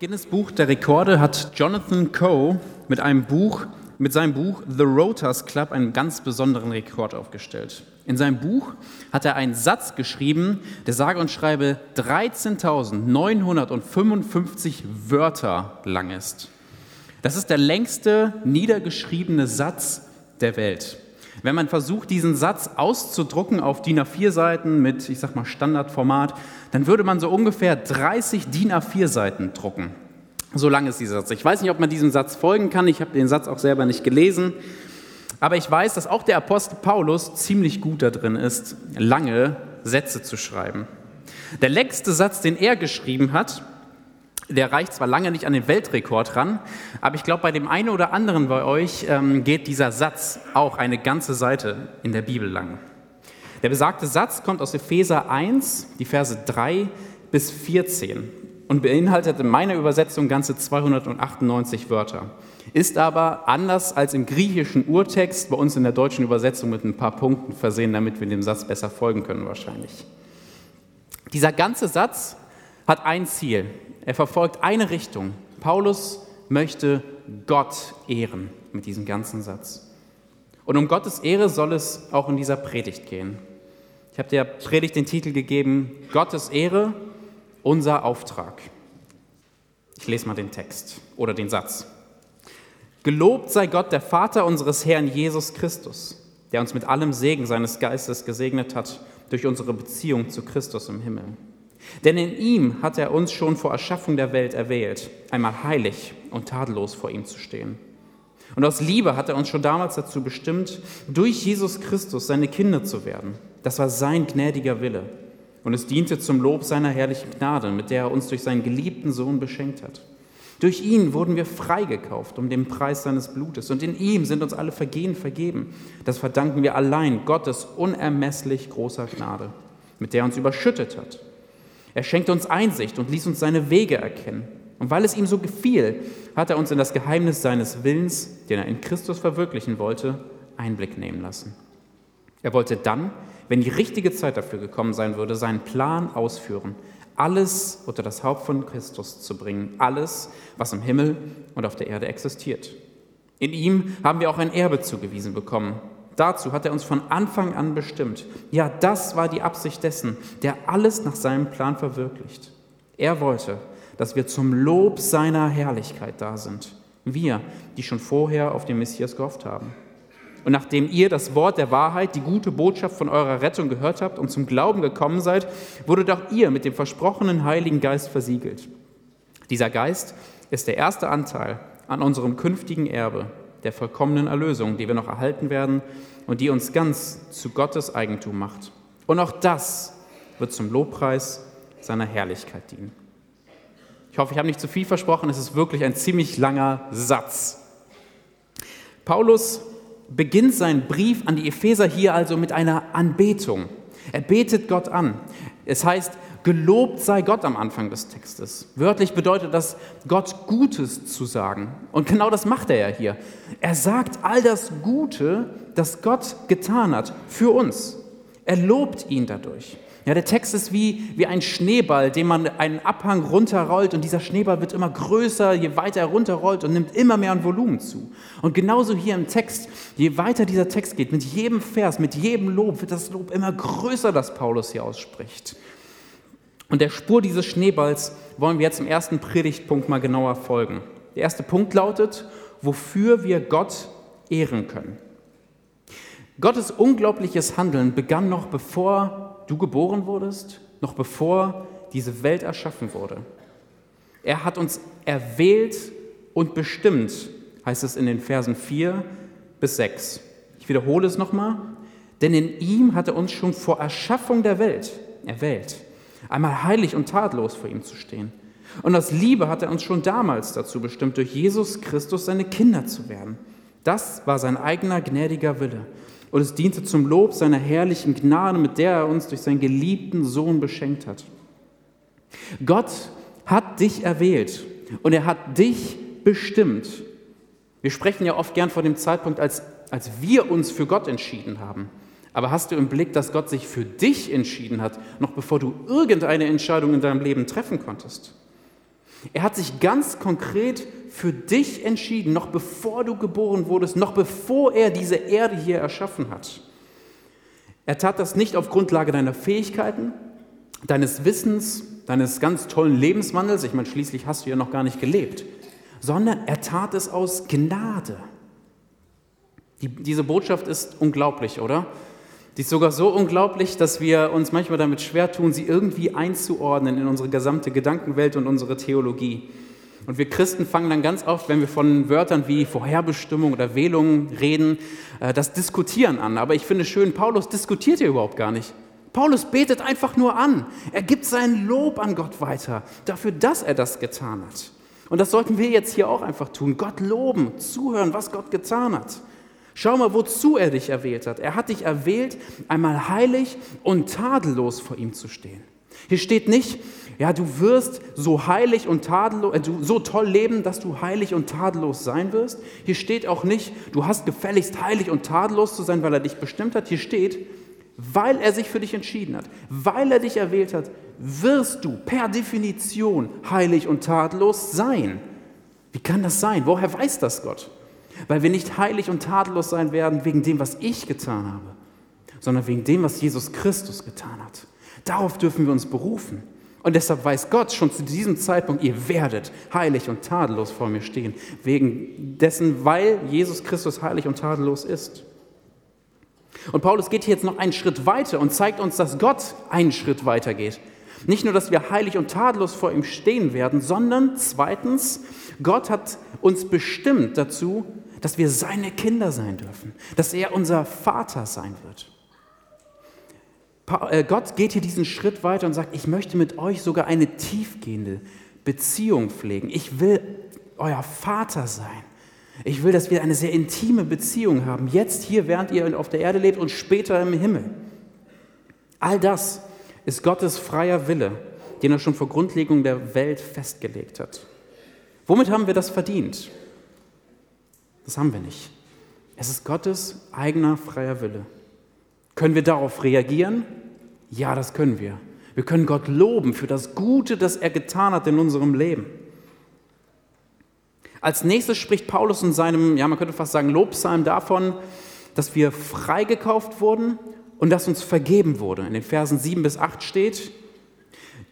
Guinness Buch der Rekorde hat Jonathan Coe mit einem Buch, mit seinem Buch The Rotors Club einen ganz besonderen Rekord aufgestellt. In seinem Buch hat er einen Satz geschrieben, der sage und schreibe 13.955 Wörter lang ist. Das ist der längste niedergeschriebene Satz der Welt. Wenn man versucht, diesen Satz auszudrucken auf DIN A4-Seiten mit, ich sag mal, Standardformat, dann würde man so ungefähr 30 DIN A4-Seiten drucken. So lang ist dieser Satz. Ich weiß nicht, ob man diesem Satz folgen kann. Ich habe den Satz auch selber nicht gelesen. Aber ich weiß, dass auch der Apostel Paulus ziemlich gut da drin ist, lange Sätze zu schreiben. Der längste Satz, den er geschrieben hat, der reicht zwar lange nicht an den Weltrekord ran, aber ich glaube, bei dem einen oder anderen bei euch ähm, geht dieser Satz auch eine ganze Seite in der Bibel lang. Der besagte Satz kommt aus Epheser 1, die Verse 3 bis 14 und beinhaltet in meiner Übersetzung ganze 298 Wörter. Ist aber anders als im griechischen Urtext bei uns in der deutschen Übersetzung mit ein paar Punkten versehen, damit wir dem Satz besser folgen können wahrscheinlich. Dieser ganze Satz hat ein Ziel. Er verfolgt eine Richtung. Paulus möchte Gott ehren mit diesem ganzen Satz. Und um Gottes Ehre soll es auch in dieser Predigt gehen. Ich habe der Predigt den Titel gegeben, Gottes Ehre, unser Auftrag. Ich lese mal den Text oder den Satz. Gelobt sei Gott, der Vater unseres Herrn Jesus Christus, der uns mit allem Segen seines Geistes gesegnet hat durch unsere Beziehung zu Christus im Himmel. Denn in ihm hat er uns schon vor Erschaffung der Welt erwählt, einmal heilig und tadellos vor ihm zu stehen. Und aus Liebe hat er uns schon damals dazu bestimmt, durch Jesus Christus seine Kinder zu werden. Das war sein gnädiger Wille. Und es diente zum Lob seiner herrlichen Gnade, mit der er uns durch seinen geliebten Sohn beschenkt hat. Durch ihn wurden wir freigekauft um den Preis seines Blutes. Und in ihm sind uns alle Vergehen vergeben. Das verdanken wir allein Gottes unermesslich großer Gnade, mit der er uns überschüttet hat er schenkte uns Einsicht und ließ uns seine Wege erkennen. Und weil es ihm so gefiel, hat er uns in das Geheimnis seines Willens, den er in Christus verwirklichen wollte, Einblick nehmen lassen. Er wollte dann, wenn die richtige Zeit dafür gekommen sein würde, seinen Plan ausführen, alles unter das Haupt von Christus zu bringen, alles, was im Himmel und auf der Erde existiert. In ihm haben wir auch ein Erbe zugewiesen bekommen, Dazu hat er uns von Anfang an bestimmt. Ja, das war die Absicht dessen, der alles nach seinem Plan verwirklicht. Er wollte, dass wir zum Lob seiner Herrlichkeit da sind. Wir, die schon vorher auf den Messias gehofft haben. Und nachdem ihr das Wort der Wahrheit, die gute Botschaft von eurer Rettung gehört habt und zum Glauben gekommen seid, wurdet auch ihr mit dem versprochenen Heiligen Geist versiegelt. Dieser Geist ist der erste Anteil an unserem künftigen Erbe, der vollkommenen Erlösung, die wir noch erhalten werden und die uns ganz zu Gottes Eigentum macht. Und auch das wird zum Lobpreis seiner Herrlichkeit dienen. Ich hoffe, ich habe nicht zu viel versprochen, es ist wirklich ein ziemlich langer Satz. Paulus beginnt seinen Brief an die Epheser hier also mit einer Anbetung. Er betet Gott an. Es heißt, Gelobt sei Gott am Anfang des Textes. Wörtlich bedeutet das, Gott Gutes zu sagen. Und genau das macht er ja hier. Er sagt all das Gute, das Gott getan hat für uns. Er lobt ihn dadurch. Ja, der Text ist wie, wie ein Schneeball, den man einen Abhang runterrollt und dieser Schneeball wird immer größer, je weiter er runterrollt und nimmt immer mehr an Volumen zu. Und genauso hier im Text, je weiter dieser Text geht, mit jedem Vers, mit jedem Lob wird das Lob immer größer, das Paulus hier ausspricht. Und der Spur dieses Schneeballs wollen wir jetzt im ersten Predigtpunkt mal genauer folgen. Der erste Punkt lautet, wofür wir Gott ehren können. Gottes unglaubliches Handeln begann noch bevor du geboren wurdest, noch bevor diese Welt erschaffen wurde. Er hat uns erwählt und bestimmt, heißt es in den Versen 4 bis 6. Ich wiederhole es nochmal. Denn in ihm hat er uns schon vor Erschaffung der Welt erwählt einmal heilig und tatlos vor ihm zu stehen. Und aus Liebe hat er uns schon damals dazu bestimmt, durch Jesus Christus seine Kinder zu werden. Das war sein eigener gnädiger Wille. Und es diente zum Lob seiner herrlichen Gnade, mit der er uns durch seinen geliebten Sohn beschenkt hat. Gott hat dich erwählt und er hat dich bestimmt. Wir sprechen ja oft gern vor dem Zeitpunkt, als, als wir uns für Gott entschieden haben. Aber hast du im Blick, dass Gott sich für dich entschieden hat, noch bevor du irgendeine Entscheidung in deinem Leben treffen konntest? Er hat sich ganz konkret für dich entschieden, noch bevor du geboren wurdest, noch bevor er diese Erde hier erschaffen hat. Er tat das nicht auf Grundlage deiner Fähigkeiten, deines Wissens, deines ganz tollen Lebenswandels, ich meine, schließlich hast du ja noch gar nicht gelebt, sondern er tat es aus Gnade. Die, diese Botschaft ist unglaublich, oder? Die ist sogar so unglaublich, dass wir uns manchmal damit schwer tun, sie irgendwie einzuordnen in unsere gesamte Gedankenwelt und unsere Theologie. Und wir Christen fangen dann ganz oft, wenn wir von Wörtern wie Vorherbestimmung oder Wählung reden, äh, das Diskutieren an. Aber ich finde schön, Paulus diskutiert hier überhaupt gar nicht. Paulus betet einfach nur an. Er gibt sein Lob an Gott weiter, dafür, dass er das getan hat. Und das sollten wir jetzt hier auch einfach tun. Gott loben, zuhören, was Gott getan hat. Schau mal, wozu er dich erwählt hat. Er hat dich erwählt, einmal heilig und tadellos vor ihm zu stehen. Hier steht nicht, ja, du wirst so heilig und tadellos, äh, so toll leben, dass du heilig und tadellos sein wirst. Hier steht auch nicht, du hast gefälligst heilig und tadellos zu sein, weil er dich bestimmt hat. Hier steht, weil er sich für dich entschieden hat, weil er dich erwählt hat, wirst du per Definition heilig und tadellos sein. Wie kann das sein? Woher weiß das Gott? Weil wir nicht heilig und tadellos sein werden wegen dem, was ich getan habe, sondern wegen dem, was Jesus Christus getan hat. Darauf dürfen wir uns berufen. Und deshalb weiß Gott schon zu diesem Zeitpunkt, ihr werdet heilig und tadellos vor mir stehen, wegen dessen, weil Jesus Christus heilig und tadellos ist. Und Paulus geht hier jetzt noch einen Schritt weiter und zeigt uns, dass Gott einen Schritt weiter geht. Nicht nur, dass wir heilig und tadellos vor ihm stehen werden, sondern zweitens, Gott hat uns bestimmt dazu, dass wir seine Kinder sein dürfen, dass er unser Vater sein wird. Äh, Gott geht hier diesen Schritt weiter und sagt, ich möchte mit euch sogar eine tiefgehende Beziehung pflegen. Ich will euer Vater sein. Ich will, dass wir eine sehr intime Beziehung haben, jetzt hier, während ihr auf der Erde lebt und später im Himmel. All das ist Gottes freier Wille, den er schon vor Grundlegung der Welt festgelegt hat. Womit haben wir das verdient? Das haben wir nicht. Es ist Gottes eigener freier Wille. Können wir darauf reagieren? Ja, das können wir. Wir können Gott loben für das Gute, das er getan hat in unserem Leben. Als nächstes spricht Paulus in seinem, ja, man könnte fast sagen, Lobpsalm davon, dass wir freigekauft wurden und dass uns vergeben wurde. In den Versen 7 bis 8 steht,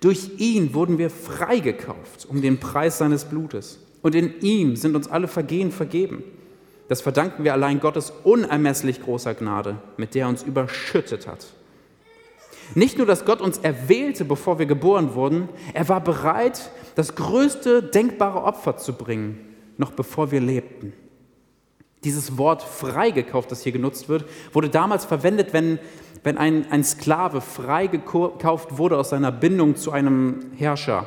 durch ihn wurden wir freigekauft um den Preis seines Blutes. Und in ihm sind uns alle Vergehen vergeben. Das verdanken wir allein Gottes unermesslich großer Gnade, mit der er uns überschüttet hat. Nicht nur, dass Gott uns erwählte, bevor wir geboren wurden, er war bereit, das größte denkbare Opfer zu bringen, noch bevor wir lebten. Dieses Wort freigekauft, das hier genutzt wird, wurde damals verwendet, wenn, wenn ein, ein Sklave freigekauft wurde aus seiner Bindung zu einem Herrscher.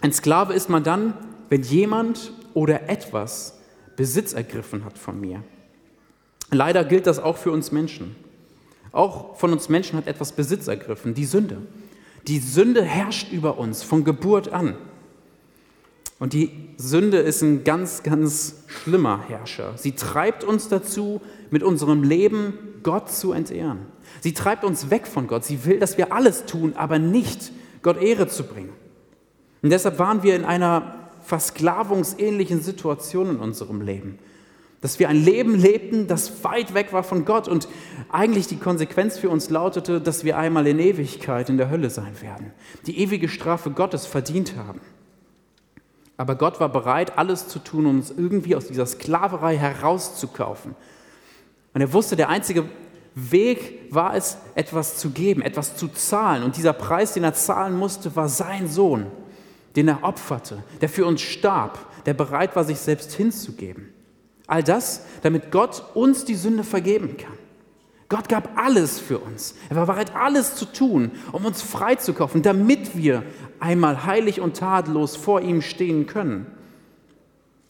Ein Sklave ist man dann, wenn jemand oder etwas Besitz ergriffen hat von mir. Leider gilt das auch für uns Menschen. Auch von uns Menschen hat etwas Besitz ergriffen, die Sünde. Die Sünde herrscht über uns von Geburt an. Und die Sünde ist ein ganz, ganz schlimmer Herrscher. Sie treibt uns dazu, mit unserem Leben Gott zu entehren. Sie treibt uns weg von Gott. Sie will, dass wir alles tun, aber nicht Gott Ehre zu bringen. Und deshalb waren wir in einer versklavungsähnlichen Situation in unserem Leben. Dass wir ein Leben lebten, das weit weg war von Gott und eigentlich die Konsequenz für uns lautete, dass wir einmal in Ewigkeit in der Hölle sein werden, die ewige Strafe Gottes verdient haben. Aber Gott war bereit, alles zu tun, um uns irgendwie aus dieser Sklaverei herauszukaufen. Und er wusste, der einzige Weg war es, etwas zu geben, etwas zu zahlen. Und dieser Preis, den er zahlen musste, war sein Sohn den er opferte, der für uns starb, der bereit war, sich selbst hinzugeben. All das, damit Gott uns die Sünde vergeben kann. Gott gab alles für uns. Er war bereit, alles zu tun, um uns freizukaufen, damit wir einmal heilig und tadellos vor ihm stehen können.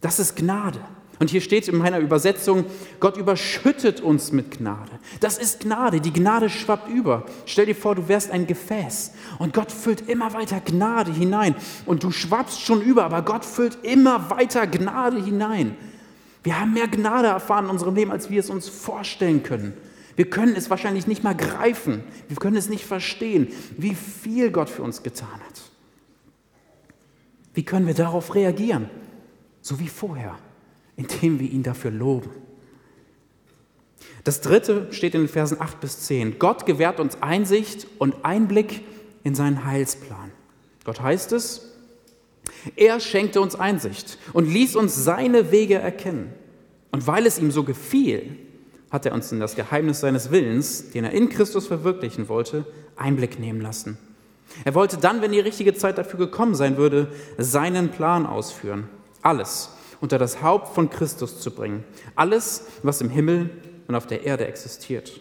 Das ist Gnade. Und hier steht in meiner Übersetzung, Gott überschüttet uns mit Gnade. Das ist Gnade, die Gnade schwappt über. Stell dir vor, du wärst ein Gefäß und Gott füllt immer weiter Gnade hinein. Und du schwappst schon über, aber Gott füllt immer weiter Gnade hinein. Wir haben mehr Gnade erfahren in unserem Leben, als wir es uns vorstellen können. Wir können es wahrscheinlich nicht mal greifen. Wir können es nicht verstehen, wie viel Gott für uns getan hat. Wie können wir darauf reagieren? So wie vorher, indem wir ihn dafür loben. Das dritte steht in den Versen 8 bis 10. Gott gewährt uns Einsicht und Einblick in seinen Heilsplan. Gott heißt es, er schenkte uns Einsicht und ließ uns seine Wege erkennen. Und weil es ihm so gefiel, hat er uns in das Geheimnis seines Willens, den er in Christus verwirklichen wollte, Einblick nehmen lassen. Er wollte dann, wenn die richtige Zeit dafür gekommen sein würde, seinen Plan ausführen. Alles unter das Haupt von Christus zu bringen. Alles, was im Himmel und auf der Erde existiert.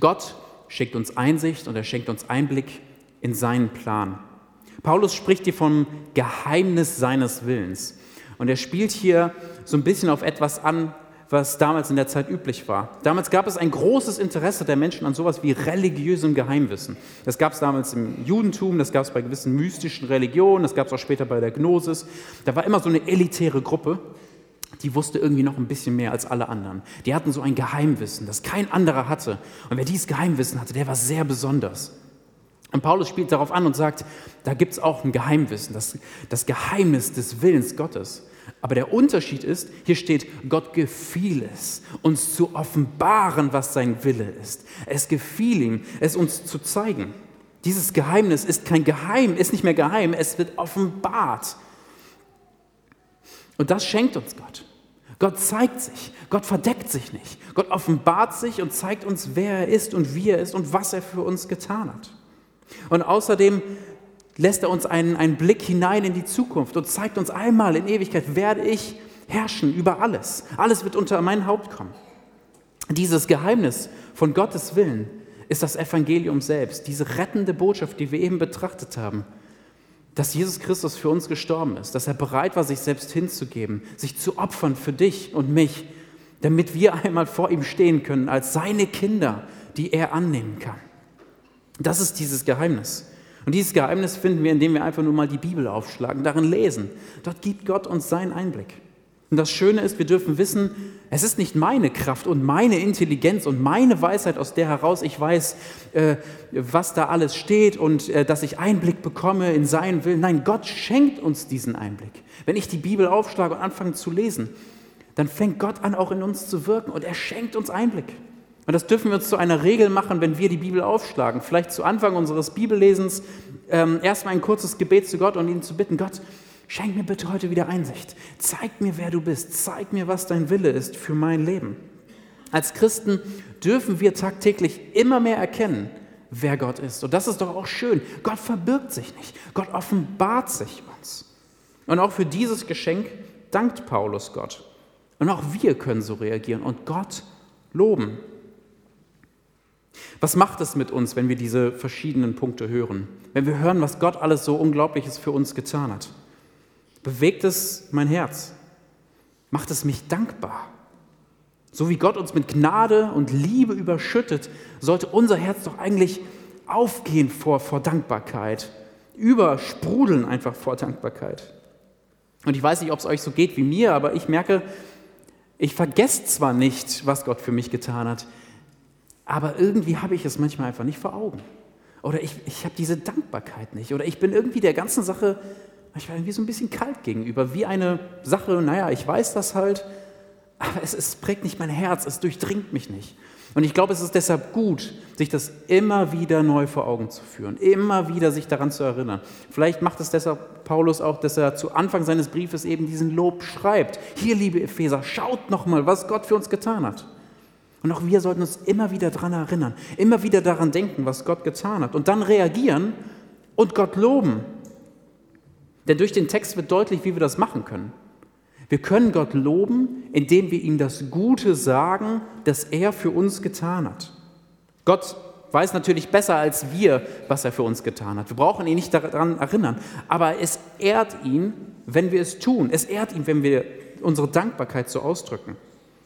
Gott schickt uns Einsicht und er schenkt uns Einblick in seinen Plan. Paulus spricht hier vom Geheimnis seines Willens. Und er spielt hier so ein bisschen auf etwas an, was damals in der Zeit üblich war. Damals gab es ein großes Interesse der Menschen an sowas wie religiösem Geheimwissen. Das gab es damals im Judentum, das gab es bei gewissen mystischen Religionen, das gab es auch später bei der Gnosis. Da war immer so eine elitäre Gruppe, die wusste irgendwie noch ein bisschen mehr als alle anderen. Die hatten so ein Geheimwissen, das kein anderer hatte. Und wer dieses Geheimwissen hatte, der war sehr besonders. Und Paulus spielt darauf an und sagt, da gibt es auch ein Geheimwissen, das, das Geheimnis des Willens Gottes. Aber der Unterschied ist, hier steht, Gott gefiel es, uns zu offenbaren, was sein Wille ist. Es gefiel ihm, es uns zu zeigen. Dieses Geheimnis ist kein Geheim, ist nicht mehr geheim, es wird offenbart. Und das schenkt uns Gott. Gott zeigt sich, Gott verdeckt sich nicht. Gott offenbart sich und zeigt uns, wer er ist und wie er ist und was er für uns getan hat. Und außerdem lässt er uns einen, einen Blick hinein in die Zukunft und zeigt uns einmal in Ewigkeit, werde ich herrschen über alles. Alles wird unter mein Haupt kommen. Dieses Geheimnis von Gottes Willen ist das Evangelium selbst, diese rettende Botschaft, die wir eben betrachtet haben, dass Jesus Christus für uns gestorben ist, dass er bereit war, sich selbst hinzugeben, sich zu opfern für dich und mich, damit wir einmal vor ihm stehen können als seine Kinder, die er annehmen kann. Das ist dieses Geheimnis. Und dieses Geheimnis finden wir, indem wir einfach nur mal die Bibel aufschlagen, darin lesen. Dort gibt Gott uns seinen Einblick. Und das Schöne ist, wir dürfen wissen, es ist nicht meine Kraft und meine Intelligenz und meine Weisheit, aus der heraus ich weiß, äh, was da alles steht und äh, dass ich Einblick bekomme in seinen Willen. Nein, Gott schenkt uns diesen Einblick. Wenn ich die Bibel aufschlage und anfange zu lesen, dann fängt Gott an, auch in uns zu wirken und er schenkt uns Einblick. Und das dürfen wir uns zu einer Regel machen, wenn wir die Bibel aufschlagen. Vielleicht zu Anfang unseres Bibellesens ähm, erstmal ein kurzes Gebet zu Gott und ihn zu bitten, Gott, schenk mir bitte heute wieder Einsicht. Zeig mir, wer du bist. Zeig mir, was dein Wille ist für mein Leben. Als Christen dürfen wir tagtäglich immer mehr erkennen, wer Gott ist. Und das ist doch auch schön. Gott verbirgt sich nicht. Gott offenbart sich uns. Und auch für dieses Geschenk dankt Paulus Gott. Und auch wir können so reagieren und Gott loben. Was macht es mit uns, wenn wir diese verschiedenen Punkte hören? Wenn wir hören, was Gott alles so Unglaubliches für uns getan hat? Bewegt es mein Herz? Macht es mich dankbar? So wie Gott uns mit Gnade und Liebe überschüttet, sollte unser Herz doch eigentlich aufgehen vor, vor Dankbarkeit, übersprudeln einfach vor Dankbarkeit. Und ich weiß nicht, ob es euch so geht wie mir, aber ich merke, ich vergesse zwar nicht, was Gott für mich getan hat, aber irgendwie habe ich es manchmal einfach nicht vor Augen. Oder ich, ich habe diese Dankbarkeit nicht. Oder ich bin irgendwie der ganzen Sache manchmal irgendwie so ein bisschen kalt gegenüber. Wie eine Sache, naja, ich weiß das halt, aber es, es prägt nicht mein Herz, es durchdringt mich nicht. Und ich glaube, es ist deshalb gut, sich das immer wieder neu vor Augen zu führen, immer wieder sich daran zu erinnern. Vielleicht macht es deshalb Paulus auch, dass er zu Anfang seines Briefes eben diesen Lob schreibt. Hier, liebe Epheser, schaut nochmal, was Gott für uns getan hat. Und auch wir sollten uns immer wieder daran erinnern, immer wieder daran denken, was Gott getan hat und dann reagieren und Gott loben. Denn durch den Text wird deutlich, wie wir das machen können. Wir können Gott loben, indem wir ihm das Gute sagen, das er für uns getan hat. Gott weiß natürlich besser als wir, was er für uns getan hat. Wir brauchen ihn nicht daran erinnern, aber es ehrt ihn, wenn wir es tun. Es ehrt ihn, wenn wir unsere Dankbarkeit so ausdrücken.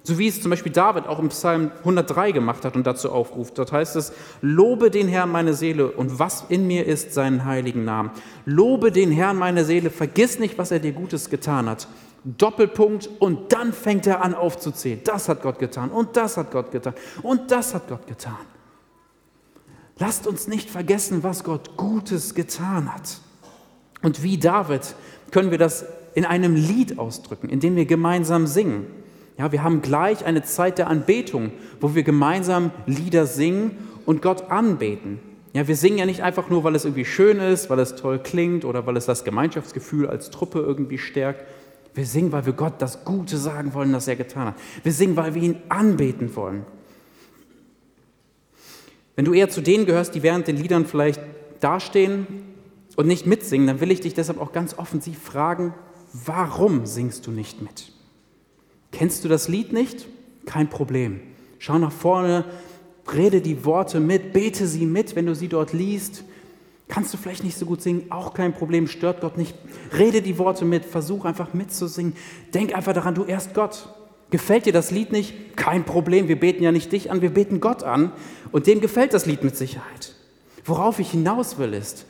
So wie es zum Beispiel David auch im Psalm 103 gemacht hat und dazu aufruft. Dort heißt es, lobe den Herrn meine Seele und was in mir ist, seinen heiligen Namen. Lobe den Herrn meine Seele, vergiss nicht, was er dir Gutes getan hat. Doppelpunkt und dann fängt er an aufzuzählen. Das hat Gott getan und das hat Gott getan und das hat Gott getan. Lasst uns nicht vergessen, was Gott Gutes getan hat. Und wie David können wir das in einem Lied ausdrücken, in dem wir gemeinsam singen. Ja, wir haben gleich eine Zeit der Anbetung, wo wir gemeinsam Lieder singen und Gott anbeten. Ja, wir singen ja nicht einfach nur, weil es irgendwie schön ist, weil es toll klingt oder weil es das Gemeinschaftsgefühl als Truppe irgendwie stärkt. Wir singen, weil wir Gott das Gute sagen wollen, das er getan hat. Wir singen, weil wir ihn anbeten wollen. Wenn du eher zu denen gehörst, die während den Liedern vielleicht dastehen und nicht mitsingen, dann will ich dich deshalb auch ganz offensiv fragen, warum singst du nicht mit? Kennst du das Lied nicht? Kein Problem. Schau nach vorne, rede die Worte mit, bete sie mit, wenn du sie dort liest. Kannst du vielleicht nicht so gut singen? Auch kein Problem, stört Gott nicht. Rede die Worte mit, versuch einfach mitzusingen. Denk einfach daran, du ehrst Gott. Gefällt dir das Lied nicht? Kein Problem, wir beten ja nicht dich an, wir beten Gott an. Und dem gefällt das Lied mit Sicherheit. Worauf ich hinaus will ist,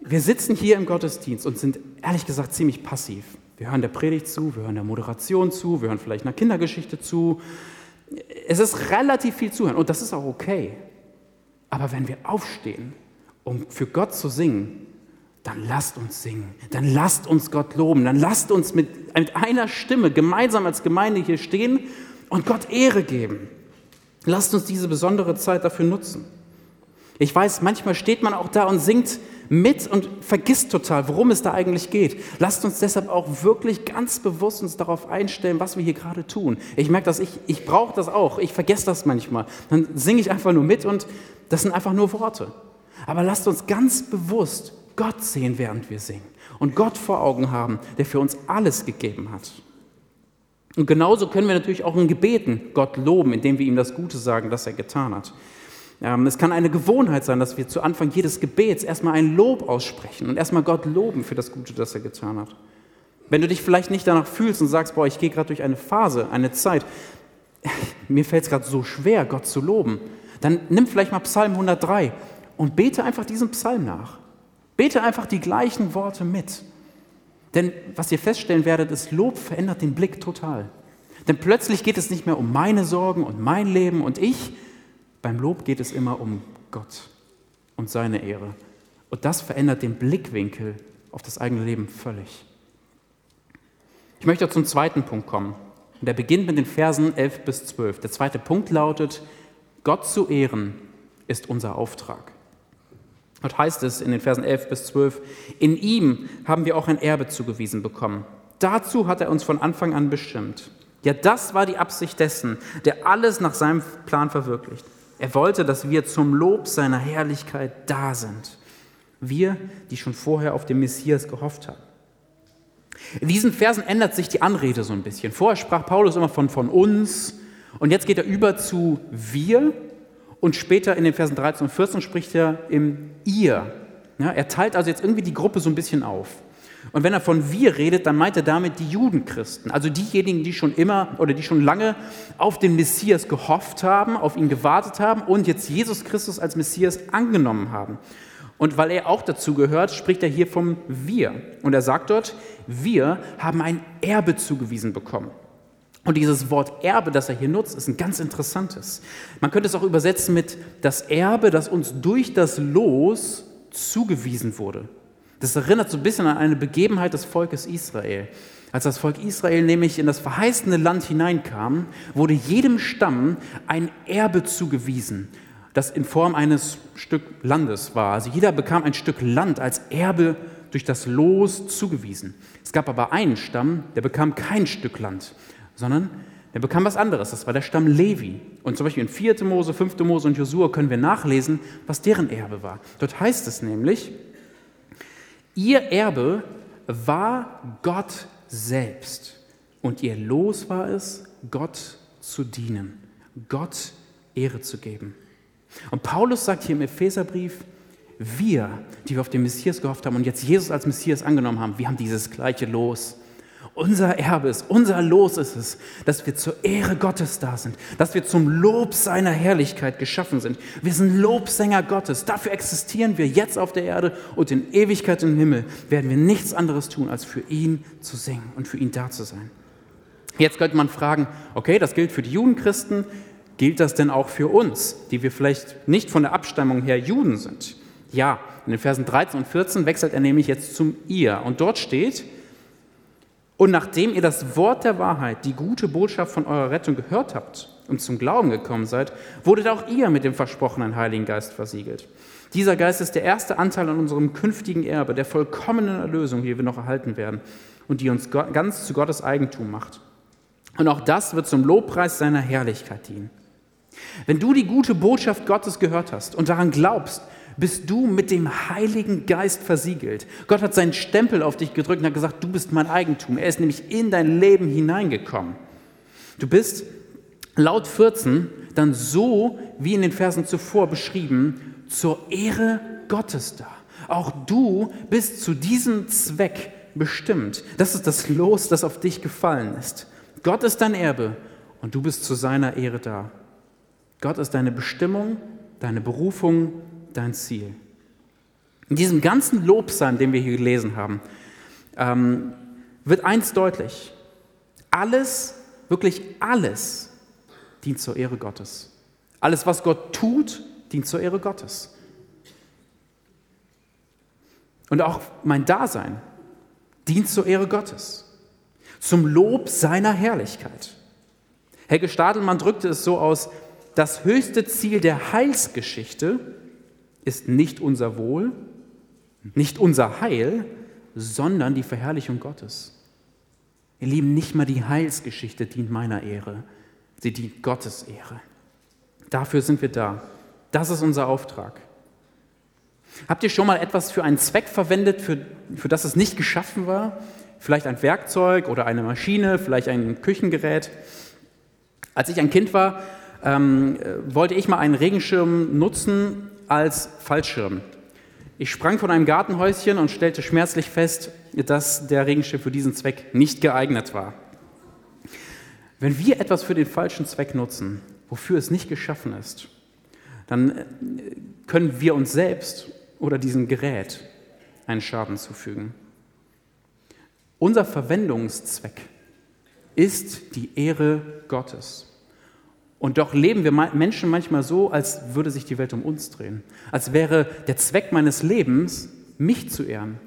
wir sitzen hier im Gottesdienst und sind ehrlich gesagt ziemlich passiv. Wir hören der Predigt zu, wir hören der Moderation zu, wir hören vielleicht einer Kindergeschichte zu. Es ist relativ viel zuhören und das ist auch okay. Aber wenn wir aufstehen, um für Gott zu singen, dann lasst uns singen, dann lasst uns Gott loben, dann lasst uns mit, mit einer Stimme gemeinsam als Gemeinde hier stehen und Gott Ehre geben. Lasst uns diese besondere Zeit dafür nutzen. Ich weiß, manchmal steht man auch da und singt mit und vergisst total, worum es da eigentlich geht. Lasst uns deshalb auch wirklich ganz bewusst uns darauf einstellen, was wir hier gerade tun. Ich merke dass ich, ich brauche das auch, ich vergesse das manchmal. Dann singe ich einfach nur mit und das sind einfach nur Worte. Aber lasst uns ganz bewusst Gott sehen, während wir singen und Gott vor Augen haben, der für uns alles gegeben hat. Und genauso können wir natürlich auch in Gebeten Gott loben, indem wir ihm das Gute sagen, das er getan hat. Ähm, es kann eine Gewohnheit sein, dass wir zu Anfang jedes Gebets erstmal ein Lob aussprechen und erstmal Gott loben für das Gute, das er getan hat. Wenn du dich vielleicht nicht danach fühlst und sagst, boah, ich gehe gerade durch eine Phase, eine Zeit, mir fällt es gerade so schwer, Gott zu loben, dann nimm vielleicht mal Psalm 103 und bete einfach diesen Psalm nach. Bete einfach die gleichen Worte mit. Denn was ihr feststellen werdet, ist, Lob verändert den Blick total. Denn plötzlich geht es nicht mehr um meine Sorgen und mein Leben und ich, beim Lob geht es immer um Gott und seine Ehre. Und das verändert den Blickwinkel auf das eigene Leben völlig. Ich möchte zum zweiten Punkt kommen. Der beginnt mit den Versen 11 bis 12. Der zweite Punkt lautet, Gott zu ehren ist unser Auftrag. Dort heißt es in den Versen 11 bis 12, in ihm haben wir auch ein Erbe zugewiesen bekommen. Dazu hat er uns von Anfang an bestimmt. Ja, das war die Absicht dessen, der alles nach seinem Plan verwirklicht. Er wollte, dass wir zum Lob seiner Herrlichkeit da sind. Wir, die schon vorher auf den Messias gehofft haben. In diesen Versen ändert sich die Anrede so ein bisschen. Vorher sprach Paulus immer von, von uns und jetzt geht er über zu wir und später in den Versen 13 und 14 spricht er im ihr. Ja, er teilt also jetzt irgendwie die Gruppe so ein bisschen auf. Und wenn er von wir redet, dann meint er damit die Judenchristen, also diejenigen, die schon immer oder die schon lange auf den Messias gehofft haben, auf ihn gewartet haben und jetzt Jesus Christus als Messias angenommen haben. Und weil er auch dazu gehört, spricht er hier vom wir. Und er sagt dort, wir haben ein Erbe zugewiesen bekommen. Und dieses Wort Erbe, das er hier nutzt, ist ein ganz interessantes. Man könnte es auch übersetzen mit das Erbe, das uns durch das Los zugewiesen wurde. Das erinnert so ein bisschen an eine Begebenheit des Volkes Israel. Als das Volk Israel nämlich in das verheißene Land hineinkam, wurde jedem Stamm ein Erbe zugewiesen, das in Form eines Stück Landes war. Also jeder bekam ein Stück Land als Erbe durch das Los zugewiesen. Es gab aber einen Stamm, der bekam kein Stück Land, sondern der bekam was anderes. Das war der Stamm Levi. Und zum Beispiel in 4. Mose, 5. Mose und Josua können wir nachlesen, was deren Erbe war. Dort heißt es nämlich, Ihr Erbe war Gott selbst und ihr Los war es, Gott zu dienen, Gott Ehre zu geben. Und Paulus sagt hier im Epheserbrief, wir, die wir auf den Messias gehofft haben und jetzt Jesus als Messias angenommen haben, wir haben dieses gleiche Los. Unser Erbe ist, unser Los ist es, dass wir zur Ehre Gottes da sind, dass wir zum Lob seiner Herrlichkeit geschaffen sind. Wir sind Lobsänger Gottes. Dafür existieren wir jetzt auf der Erde und in Ewigkeit im Himmel werden wir nichts anderes tun, als für ihn zu singen und für ihn da zu sein. Jetzt könnte man fragen, okay, das gilt für die Judenchristen, gilt das denn auch für uns, die wir vielleicht nicht von der Abstammung her Juden sind? Ja, in den Versen 13 und 14 wechselt er nämlich jetzt zum ihr. Und dort steht, und nachdem ihr das Wort der Wahrheit, die gute Botschaft von eurer Rettung gehört habt und zum Glauben gekommen seid, wurdet auch ihr mit dem versprochenen Heiligen Geist versiegelt. Dieser Geist ist der erste Anteil an unserem künftigen Erbe, der vollkommenen Erlösung, die wir noch erhalten werden und die uns ganz zu Gottes Eigentum macht. Und auch das wird zum Lobpreis seiner Herrlichkeit dienen. Wenn du die gute Botschaft Gottes gehört hast und daran glaubst, bist du mit dem Heiligen Geist versiegelt. Gott hat seinen Stempel auf dich gedrückt und hat gesagt, du bist mein Eigentum. Er ist nämlich in dein Leben hineingekommen. Du bist laut 14 dann so, wie in den Versen zuvor beschrieben, zur Ehre Gottes da. Auch du bist zu diesem Zweck bestimmt. Das ist das Los, das auf dich gefallen ist. Gott ist dein Erbe und du bist zu seiner Ehre da. Gott ist deine Bestimmung, deine Berufung, dein Ziel. In diesem ganzen Lobpsalm, den wir hier gelesen haben, ähm, wird eins deutlich. Alles, wirklich alles, dient zur Ehre Gottes. Alles, was Gott tut, dient zur Ehre Gottes. Und auch mein Dasein dient zur Ehre Gottes, zum Lob seiner Herrlichkeit. Helge Stadelmann drückte es so aus, das höchste Ziel der Heilsgeschichte ist nicht unser Wohl, nicht unser Heil, sondern die Verherrlichung Gottes. Ihr Lieben, nicht mal die Heilsgeschichte dient meiner Ehre, sie dient Gottes Ehre. Dafür sind wir da. Das ist unser Auftrag. Habt ihr schon mal etwas für einen Zweck verwendet, für, für das es nicht geschaffen war? Vielleicht ein Werkzeug oder eine Maschine, vielleicht ein Küchengerät. Als ich ein Kind war, ähm, wollte ich mal einen Regenschirm nutzen als Fallschirm. Ich sprang von einem Gartenhäuschen und stellte schmerzlich fest, dass der Regenschirm für diesen Zweck nicht geeignet war. Wenn wir etwas für den falschen Zweck nutzen, wofür es nicht geschaffen ist, dann äh, können wir uns selbst oder diesem Gerät einen Schaden zufügen. Unser Verwendungszweck ist die Ehre Gottes. Und doch leben wir Menschen manchmal so, als würde sich die Welt um uns drehen. Als wäre der Zweck meines Lebens, mich zu ehren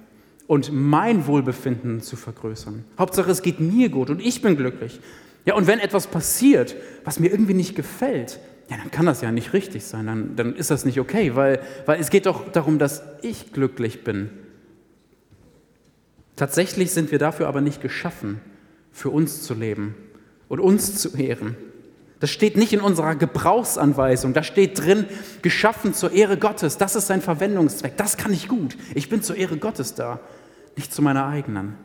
und mein Wohlbefinden zu vergrößern. Hauptsache, es geht mir gut und ich bin glücklich. Ja, und wenn etwas passiert, was mir irgendwie nicht gefällt, ja, dann kann das ja nicht richtig sein, dann, dann ist das nicht okay, weil, weil es geht doch darum, dass ich glücklich bin. Tatsächlich sind wir dafür aber nicht geschaffen, für uns zu leben und uns zu ehren. Das steht nicht in unserer Gebrauchsanweisung. Da steht drin, geschaffen zur Ehre Gottes. Das ist sein Verwendungszweck. Das kann ich gut. Ich bin zur Ehre Gottes da, nicht zu meiner eigenen.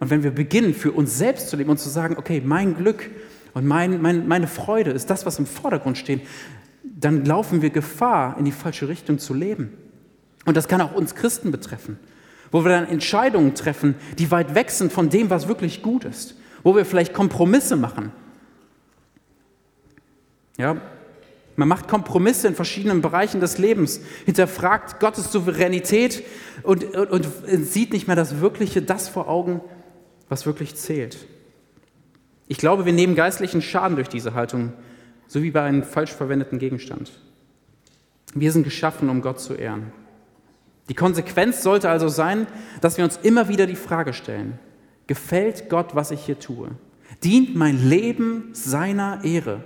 Und wenn wir beginnen, für uns selbst zu leben und zu sagen, okay, mein Glück und mein, mein, meine Freude ist das, was im Vordergrund steht, dann laufen wir Gefahr, in die falsche Richtung zu leben. Und das kann auch uns Christen betreffen, wo wir dann Entscheidungen treffen, die weit weg sind von dem, was wirklich gut ist, wo wir vielleicht Kompromisse machen. Ja, man macht Kompromisse in verschiedenen Bereichen des Lebens, hinterfragt Gottes Souveränität und, und, und sieht nicht mehr das Wirkliche, das vor Augen, was wirklich zählt. Ich glaube, wir nehmen geistlichen Schaden durch diese Haltung, so wie bei einem falsch verwendeten Gegenstand. Wir sind geschaffen, um Gott zu ehren. Die Konsequenz sollte also sein, dass wir uns immer wieder die Frage stellen, gefällt Gott, was ich hier tue? Dient mein Leben seiner Ehre?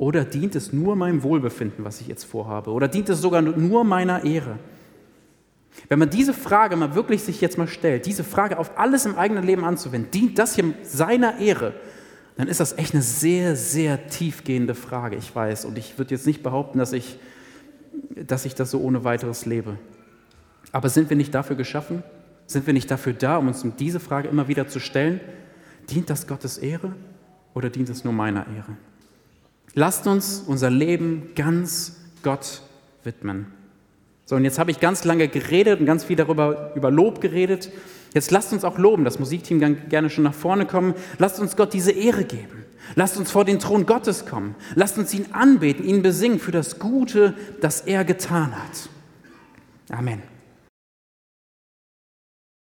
Oder dient es nur meinem Wohlbefinden, was ich jetzt vorhabe? Oder dient es sogar nur meiner Ehre? Wenn man diese Frage mal wirklich sich jetzt mal stellt, diese Frage auf alles im eigenen Leben anzuwenden, dient das hier seiner Ehre, dann ist das echt eine sehr, sehr tiefgehende Frage, ich weiß. Und ich würde jetzt nicht behaupten, dass ich, dass ich das so ohne weiteres lebe. Aber sind wir nicht dafür geschaffen? Sind wir nicht dafür da, um uns diese Frage immer wieder zu stellen? Dient das Gottes Ehre oder dient es nur meiner Ehre? Lasst uns unser Leben ganz Gott widmen. So, und jetzt habe ich ganz lange geredet und ganz viel darüber über Lob geredet. Jetzt lasst uns auch loben. Das Musikteam kann gerne schon nach vorne kommen. Lasst uns Gott diese Ehre geben. Lasst uns vor den Thron Gottes kommen. Lasst uns ihn anbeten, ihn besingen für das Gute, das er getan hat. Amen.